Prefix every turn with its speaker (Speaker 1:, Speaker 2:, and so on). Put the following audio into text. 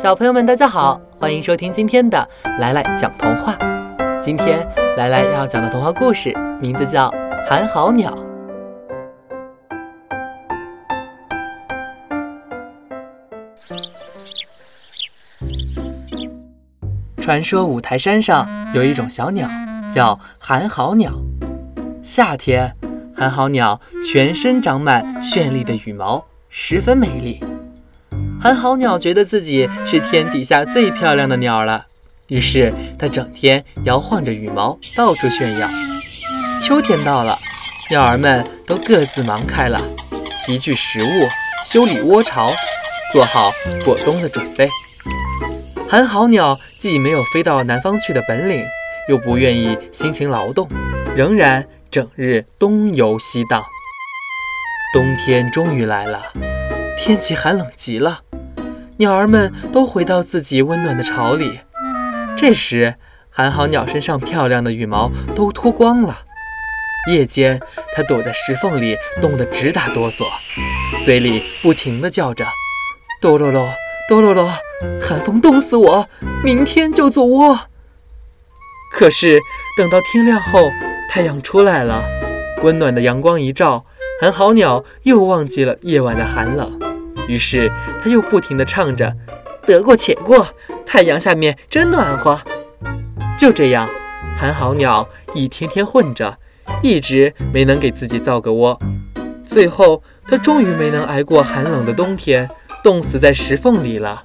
Speaker 1: 小朋友们，大家好，欢迎收听今天的来来讲童话。今天来来要讲的童话故事名字叫《寒号鸟》。传说五台山上有一种小鸟，叫寒号鸟。夏天，寒号鸟全身长满绚丽的羽毛，十分美丽。寒号鸟觉得自己是天底下最漂亮的鸟了，于是它整天摇晃着羽毛，到处炫耀。秋天到了，鸟儿们都各自忙开了，集聚食物，修理窝巢，做好过冬的准备。寒号鸟既没有飞到南方去的本领，又不愿意辛勤劳动，仍然整日东游西荡。冬天终于来了，天气寒冷极了。鸟儿们都回到自己温暖的巢里。这时，寒号鸟身上漂亮的羽毛都脱光了。夜间，它躲在石缝里，冻得直打哆嗦，嘴里不停地叫着：“哆啰啰，哆啰啰，寒风冻死我，明天就做窝。”可是，等到天亮后，太阳出来了，温暖的阳光一照，寒号鸟又忘记了夜晚的寒冷。于是，他又不停地唱着：“得过且过，太阳下面真暖和。”就这样，寒号鸟一天天混着，一直没能给自己造个窝。最后，它终于没能挨过寒冷的冬天，冻死在石缝里了。